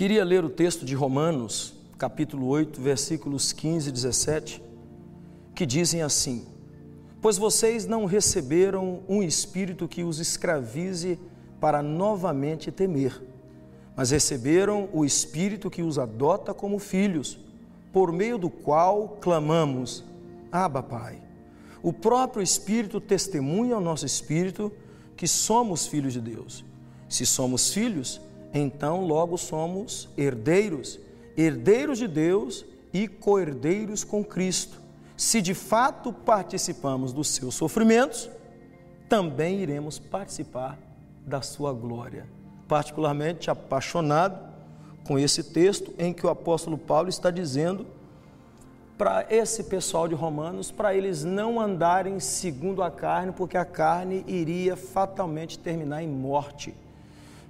Queria ler o texto de Romanos, capítulo 8, versículos 15 e 17, que dizem assim: Pois vocês não receberam um espírito que os escravize para novamente temer, mas receberam o espírito que os adota como filhos, por meio do qual clamamos: Abba, Pai. O próprio Espírito testemunha ao nosso espírito que somos filhos de Deus. Se somos filhos, então logo somos herdeiros, herdeiros de Deus e co-herdeiros com Cristo. Se de fato participamos dos seus sofrimentos, também iremos participar da sua glória. Particularmente apaixonado com esse texto em que o apóstolo Paulo está dizendo para esse pessoal de Romanos, para eles não andarem segundo a carne, porque a carne iria fatalmente terminar em morte.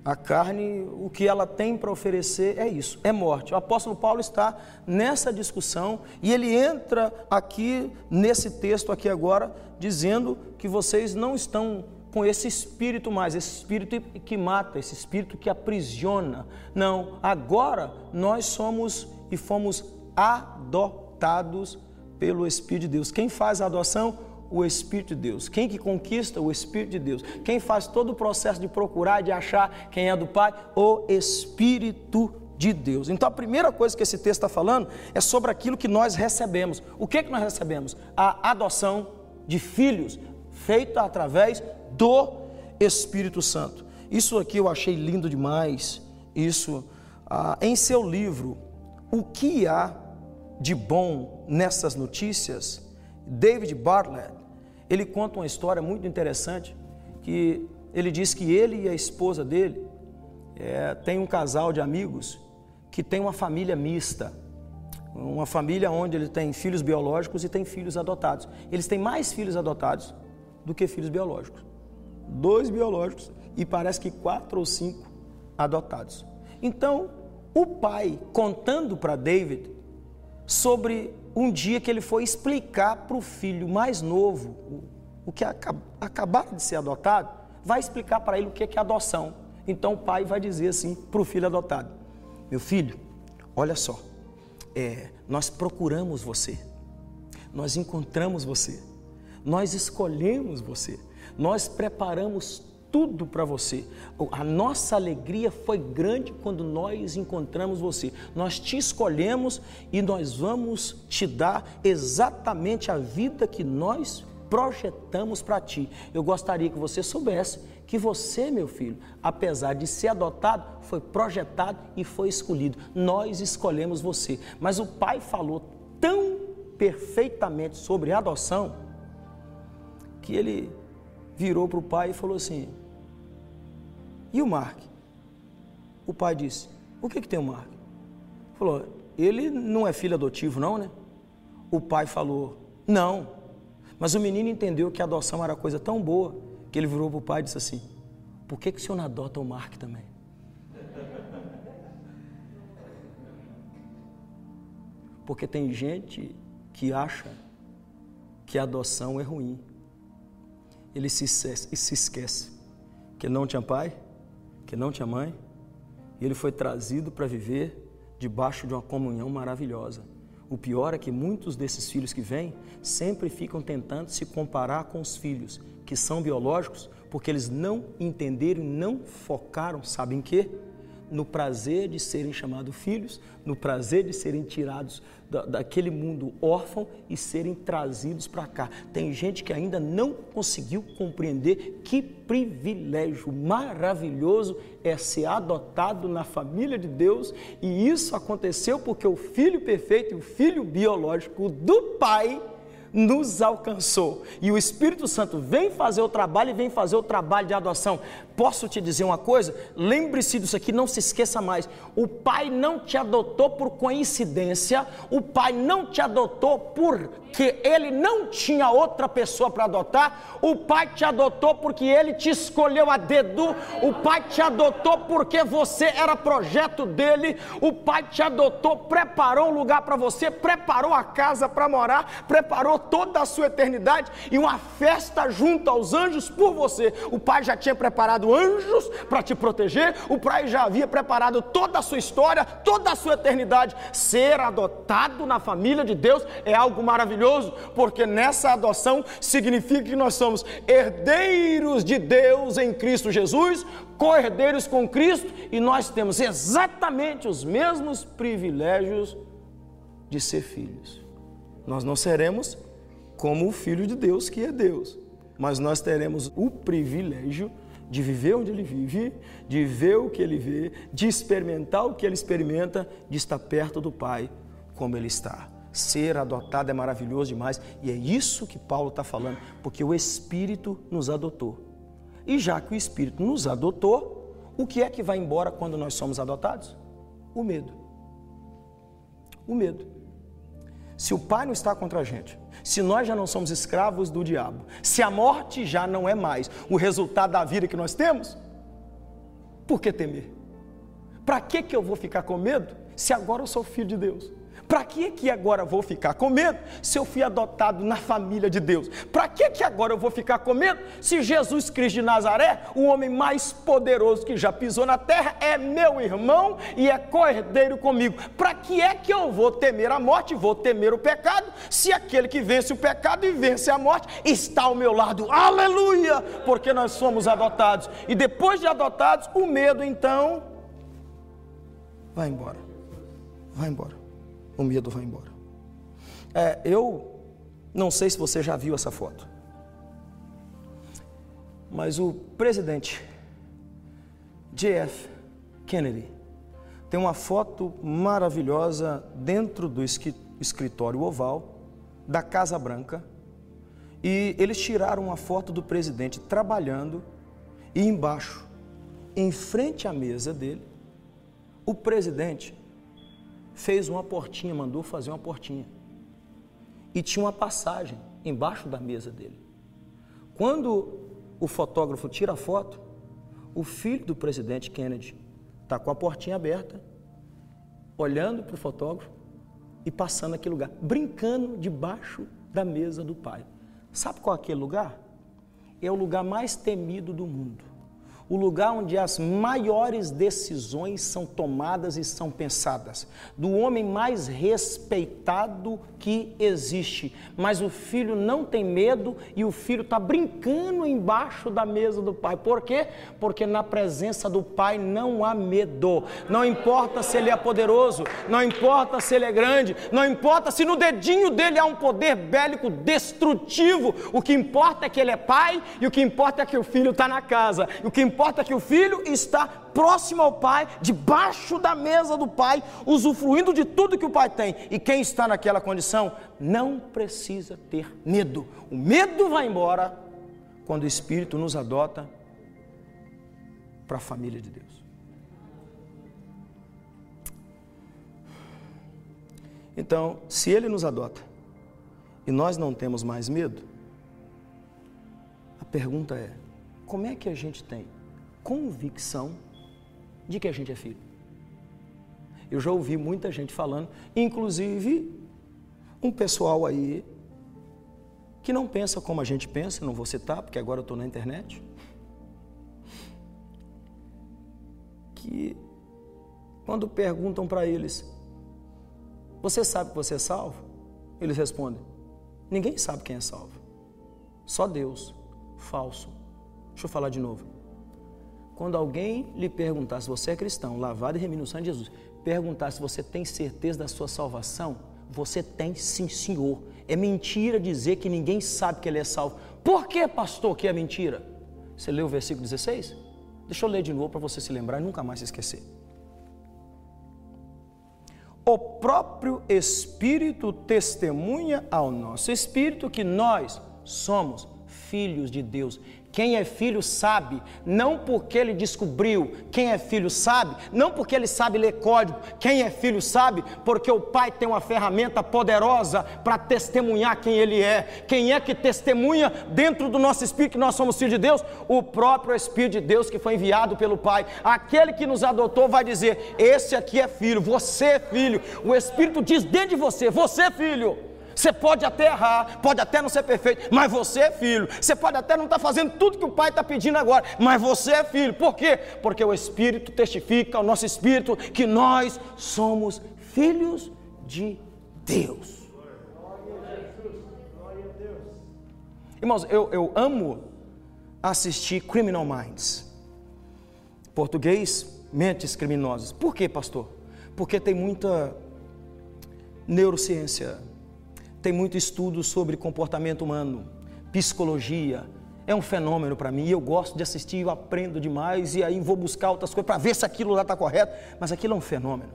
A carne, o que ela tem para oferecer é isso, é morte. O apóstolo Paulo está nessa discussão e ele entra aqui nesse texto aqui agora dizendo que vocês não estão com esse espírito mais, esse espírito que mata, esse espírito que aprisiona. Não, agora nós somos e fomos adotados pelo Espírito de Deus. Quem faz a adoção? O Espírito de Deus. Quem que conquista? O Espírito de Deus. Quem faz todo o processo de procurar, de achar quem é do Pai? O Espírito de Deus. Então a primeira coisa que esse texto está falando é sobre aquilo que nós recebemos. O que, que nós recebemos? A adoção de filhos, feita através do Espírito Santo. Isso aqui eu achei lindo demais. Isso ah, em seu livro, O que há de bom nessas notícias, David Bartlett, ele conta uma história muito interessante, que ele diz que ele e a esposa dele é, tem um casal de amigos que tem uma família mista, uma família onde ele tem filhos biológicos e tem filhos adotados. Eles têm mais filhos adotados do que filhos biológicos. Dois biológicos e parece que quatro ou cinco adotados. Então, o pai contando para David sobre um dia que ele foi explicar para o filho mais novo, o, que acabaram de ser adotado, vai explicar para ele o que é adoção. Então o pai vai dizer assim para o filho adotado: Meu filho, olha só, é, nós procuramos você, nós encontramos você, nós escolhemos você, nós preparamos tudo para você. A nossa alegria foi grande quando nós encontramos você. Nós te escolhemos e nós vamos te dar exatamente a vida que nós projetamos para ti. Eu gostaria que você soubesse que você, meu filho, apesar de ser adotado, foi projetado e foi escolhido. Nós escolhemos você. Mas o pai falou tão perfeitamente sobre adoção que ele virou para o pai e falou assim: e o Mark? O pai disse: O que, que tem o Mark? Falou: Ele não é filho adotivo, não, né? O pai falou: Não. Mas o menino entendeu que a adoção era coisa tão boa que ele virou para o pai e disse assim: Por que, que o senhor não adota o Mark também? Porque tem gente que acha que a adoção é ruim. Ele se, se esquece que não tinha pai, que não tinha mãe, e ele foi trazido para viver debaixo de uma comunhão maravilhosa. O pior é que muitos desses filhos que vêm sempre ficam tentando se comparar com os filhos que são biológicos, porque eles não entenderam não focaram, sabem em quê? No prazer de serem chamados filhos, no prazer de serem tirados da, daquele mundo órfão e serem trazidos para cá. Tem gente que ainda não conseguiu compreender que privilégio maravilhoso é ser adotado na família de Deus, e isso aconteceu porque o filho perfeito, o filho biológico do Pai, nos alcançou. E o Espírito Santo vem fazer o trabalho e vem fazer o trabalho de adoção. Posso te dizer uma coisa? Lembre-se disso aqui, não se esqueça mais. O Pai não te adotou por coincidência, o Pai não te adotou porque Ele não tinha outra pessoa para adotar, o Pai te adotou porque Ele te escolheu a dedo, o Pai te adotou porque você era projeto dele, o Pai te adotou, preparou um lugar para você, preparou a casa para morar, preparou toda a sua eternidade e uma festa junto aos anjos por você. O Pai já tinha preparado anjos para te proteger, o Pai já havia preparado toda a sua história, toda a sua eternidade. Ser adotado na família de Deus é algo maravilhoso, porque nessa adoção significa que nós somos herdeiros de Deus em Cristo Jesus, co-herdeiros com Cristo e nós temos exatamente os mesmos privilégios de ser filhos. Nós não seremos como o Filho de Deus, que é Deus, mas nós teremos o privilégio de viver onde Ele vive, de ver o que Ele vê, de experimentar o que Ele experimenta, de estar perto do Pai como Ele está. Ser adotado é maravilhoso demais e é isso que Paulo está falando, porque o Espírito nos adotou. E já que o Espírito nos adotou, o que é que vai embora quando nós somos adotados? O medo. O medo. Se o Pai não está contra a gente, se nós já não somos escravos do diabo, se a morte já não é mais o resultado da vida que nós temos, por que temer? Para que, que eu vou ficar com medo se agora eu sou filho de Deus? Para que que agora vou ficar com medo se eu fui adotado na família de Deus? Para que que agora eu vou ficar com medo se Jesus Cristo de Nazaré, o homem mais poderoso que já pisou na terra, é meu irmão e é cordeiro comigo? Para que é que eu vou temer a morte, vou temer o pecado, se aquele que vence o pecado e vence a morte está ao meu lado? Aleluia! Porque nós somos adotados. E depois de adotados, o medo então vai embora. Vai embora o medo vai embora. É, eu não sei se você já viu essa foto, mas o presidente JF Kennedy tem uma foto maravilhosa dentro do escritório oval da Casa Branca e eles tiraram uma foto do presidente trabalhando e embaixo, em frente à mesa dele, o presidente fez uma portinha, mandou fazer uma portinha. E tinha uma passagem embaixo da mesa dele. Quando o fotógrafo tira a foto, o filho do presidente Kennedy está com a portinha aberta, olhando para o fotógrafo e passando aquele lugar, brincando debaixo da mesa do pai. Sabe qual é aquele lugar? É o lugar mais temido do mundo o lugar onde as maiores decisões são tomadas e são pensadas, do homem mais respeitado que existe. Mas o filho não tem medo e o filho está brincando embaixo da mesa do pai. Por quê? Porque na presença do pai não há medo. Não importa se ele é poderoso, não importa se ele é grande, não importa se no dedinho dele há um poder bélico destrutivo. O que importa é que ele é pai e o que importa é que o filho está na casa. O que importa que o filho está próximo ao pai, debaixo da mesa do pai, usufruindo de tudo que o pai tem. E quem está naquela condição não precisa ter medo. O medo vai embora quando o Espírito nos adota para a família de Deus. Então, se Ele nos adota e nós não temos mais medo, a pergunta é: como é que a gente tem convicção de que a gente é filho. Eu já ouvi muita gente falando, inclusive um pessoal aí que não pensa como a gente pensa, não vou citar porque agora eu estou na internet, que quando perguntam para eles, você sabe que você é salvo? Eles respondem, ninguém sabe quem é salvo, só Deus, falso. Deixa eu falar de novo. Quando alguém lhe perguntar se você é cristão, lavado e remido no sangue de Jesus, perguntar se você tem certeza da sua salvação, você tem sim, senhor. É mentira dizer que ninguém sabe que ele é salvo. Por que, pastor, que é mentira? Você leu o versículo 16? Deixa eu ler de novo para você se lembrar e nunca mais se esquecer. O próprio Espírito testemunha ao nosso espírito que nós somos filhos de Deus. Quem é filho sabe, não porque ele descobriu. Quem é filho sabe, não porque ele sabe ler código. Quem é filho sabe, porque o pai tem uma ferramenta poderosa para testemunhar quem ele é. Quem é que testemunha dentro do nosso espírito que nós somos filhos de Deus? O próprio Espírito de Deus que foi enviado pelo Pai. Aquele que nos adotou vai dizer: Esse aqui é filho, você é filho. O Espírito diz dentro de você: Você é filho. Você pode até errar, pode até não ser perfeito, mas você é filho. Você pode até não estar tá fazendo tudo que o pai está pedindo agora, mas você é filho. Por quê? Porque o Espírito testifica, o nosso Espírito, que nós somos filhos de Deus. Irmãos, eu, eu amo assistir Criminal Minds. Português, mentes criminosas. Por quê, pastor? Porque tem muita neurociência, tem muito estudo sobre comportamento humano, psicologia. É um fenômeno para mim, eu gosto de assistir, eu aprendo demais e aí vou buscar outras coisas para ver se aquilo lá está correto, mas aquilo é um fenômeno.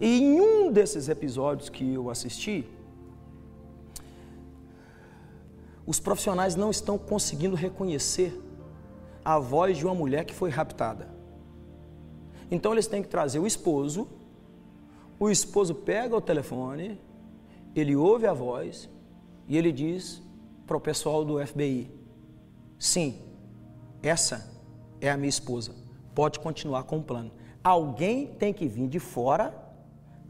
E em um desses episódios que eu assisti, os profissionais não estão conseguindo reconhecer a voz de uma mulher que foi raptada. Então eles têm que trazer o esposo, o esposo pega o telefone, ele ouve a voz e ele diz para o pessoal do FBI: sim, essa é a minha esposa, pode continuar com o plano. Alguém tem que vir de fora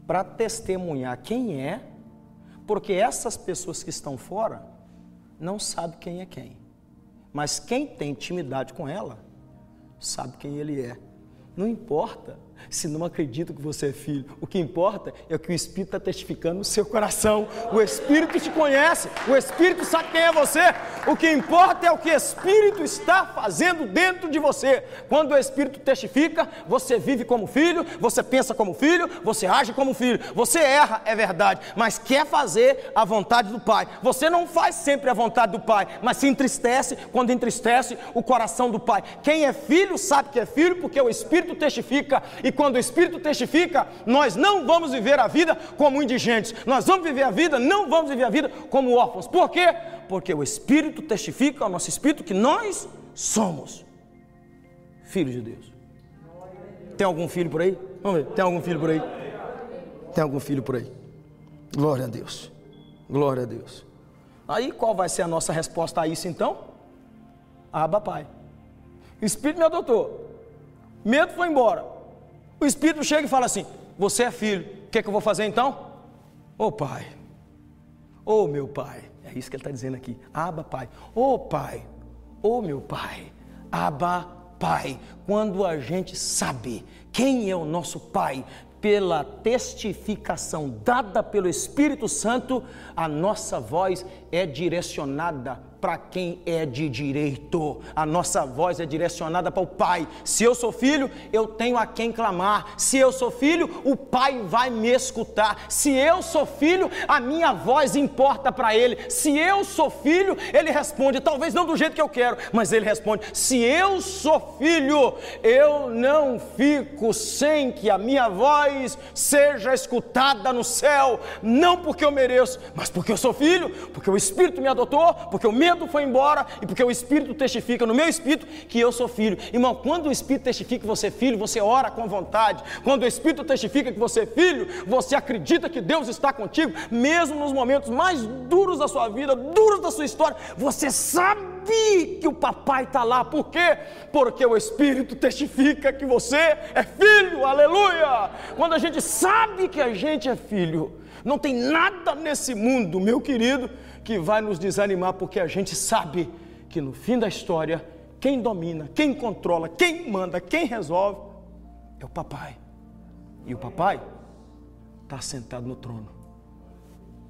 para testemunhar quem é, porque essas pessoas que estão fora não sabe quem é quem. Mas quem tem intimidade com ela, sabe quem ele é. Não importa se não acredita que você é filho. O que importa é o que o Espírito está testificando no seu coração. O Espírito te conhece, o Espírito sabe quem é você. O que importa é o que o Espírito está fazendo dentro de você. Quando o Espírito testifica, você vive como filho, você pensa como filho, você age como filho. Você erra, é verdade, mas quer fazer a vontade do Pai. Você não faz sempre a vontade do Pai, mas se entristece quando entristece o coração do Pai. Quem é filho sabe que é filho porque o Espírito testifica e quando o Espírito testifica, nós não vamos viver a vida como indigentes, nós vamos viver a vida, não vamos viver a vida como órfãos. Por quê? Porque o Espírito testifica ao nosso Espírito que nós somos filhos de Deus. Tem algum filho por aí? Vamos ver, tem algum filho por aí? Tem algum filho por aí? Glória a Deus, glória a Deus. Aí qual vai ser a nossa resposta a isso então? Aba Pai. Espírito me adotou. Medo foi embora. O Espírito chega e fala assim: Você é filho, o que, é que eu vou fazer então? Ô oh, Pai, ô oh, meu Pai, é isso que ele está dizendo aqui: Aba Pai, ô oh, Pai, ô meu Pai, Aba Pai. Quando a gente sabe quem é o nosso Pai, pela testificação dada pelo Espírito Santo, a nossa voz é direcionada para quem é de direito. A nossa voz é direcionada para o Pai. Se eu sou filho, eu tenho a quem clamar. Se eu sou filho, o Pai vai me escutar. Se eu sou filho, a minha voz importa para Ele. Se eu sou filho, Ele responde, talvez não do jeito que eu quero, mas Ele responde. Se eu sou filho, eu não fico sem que a minha voz seja escutada no céu, não porque eu mereço, mas porque eu sou filho, porque o Espírito me adotou, porque o meu medo foi embora e porque o Espírito testifica no meu espírito que eu sou filho. Irmão, quando o Espírito testifica que você é filho, você ora com vontade. Quando o Espírito testifica que você é filho, você acredita que Deus está contigo, mesmo nos momentos mais duros da sua vida, duros da sua história. Você sabe que o papai está lá. Por quê? Porque o Espírito testifica que você é filho. Aleluia! Quando a gente sabe que a gente é filho, não tem nada nesse mundo, meu querido, que vai nos desanimar, porque a gente sabe que no fim da história, quem domina, quem controla, quem manda, quem resolve é o papai. E o papai está sentado no trono.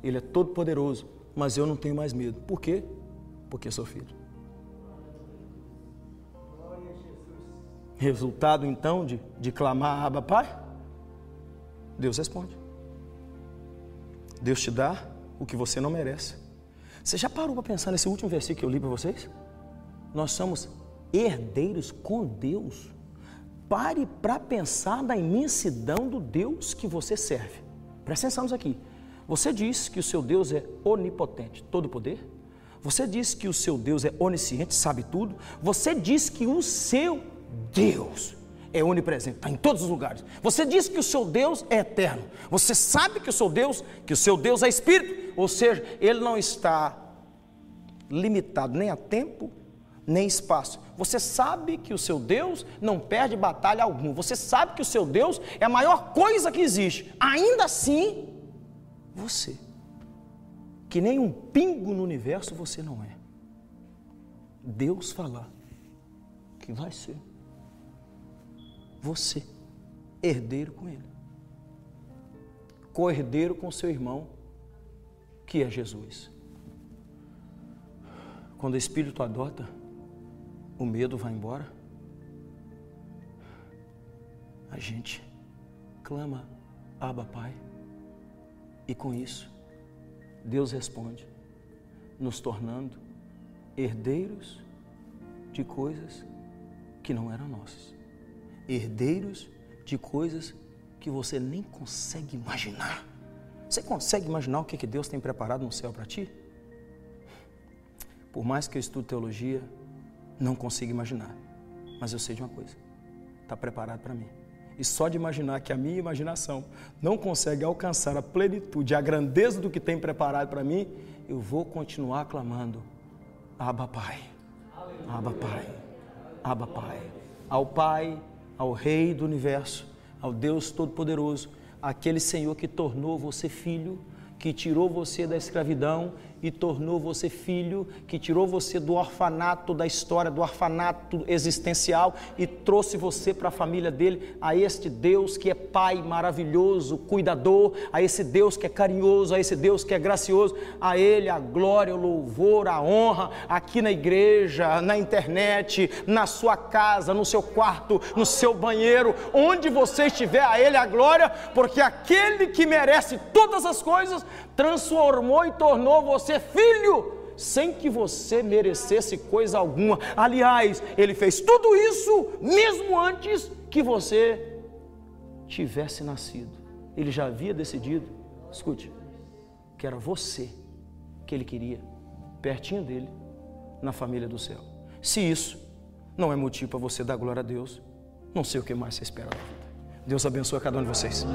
Ele é todo poderoso, mas eu não tenho mais medo. Por quê? Porque sou filho. Resultado então de, de clamar Abba Pai? Deus responde. Deus te dá o que você não merece. Você já parou para pensar nesse último versículo que eu li para vocês? Nós somos herdeiros com Deus. Pare para pensar na imensidão do Deus que você serve. Presta atenção aqui. Você diz que o seu Deus é onipotente, todo poder. Você diz que o seu Deus é onisciente, sabe tudo. Você diz que o seu Deus é onipresente, está em todos os lugares. Você diz que o seu Deus é eterno. Você sabe que o seu Deus, que o seu Deus é espírito ou seja, ele não está limitado nem a tempo, nem espaço. Você sabe que o seu Deus não perde batalha alguma. Você sabe que o seu Deus é a maior coisa que existe. Ainda assim, você que nem um pingo no universo você não é. Deus falar que vai ser você herdeiro com ele. Co-herdeiro com seu irmão, que é Jesus. Quando o Espírito adota, o medo vai embora. A gente clama, Abba Pai. E com isso, Deus responde, nos tornando herdeiros de coisas que não eram nossas, herdeiros de coisas que você nem consegue imaginar. Você consegue imaginar o que, que Deus tem preparado no céu para ti? Por mais que eu estude teologia, não consigo imaginar. Mas eu sei de uma coisa: está preparado para mim. E só de imaginar que a minha imaginação não consegue alcançar a plenitude, a grandeza do que tem preparado para mim, eu vou continuar clamando: Abba Pai, Abba Pai, Abba Pai. Ao Pai, ao Rei do universo, ao Deus Todo-Poderoso, aquele Senhor que tornou você filho, que tirou você da escravidão e tornou você filho, que tirou você do orfanato da história, do orfanato existencial e trouxe você para a família dele, a este Deus que é Pai maravilhoso, cuidador, a esse Deus que é carinhoso, a esse Deus que é gracioso, a Ele a glória, o louvor, a honra, aqui na igreja, na internet, na sua casa, no seu quarto, no seu banheiro, onde você estiver, a Ele a glória, porque aquele que merece todas as coisas transformou e tornou você filho, sem que você merecesse coisa alguma. Aliás, ele fez tudo isso mesmo antes que você tivesse nascido. Ele já havia decidido, escute, que era você que ele queria, pertinho dele, na família do céu. Se isso não é motivo para você dar glória a Deus, não sei o que mais você espera da vida. Deus abençoe cada um de vocês.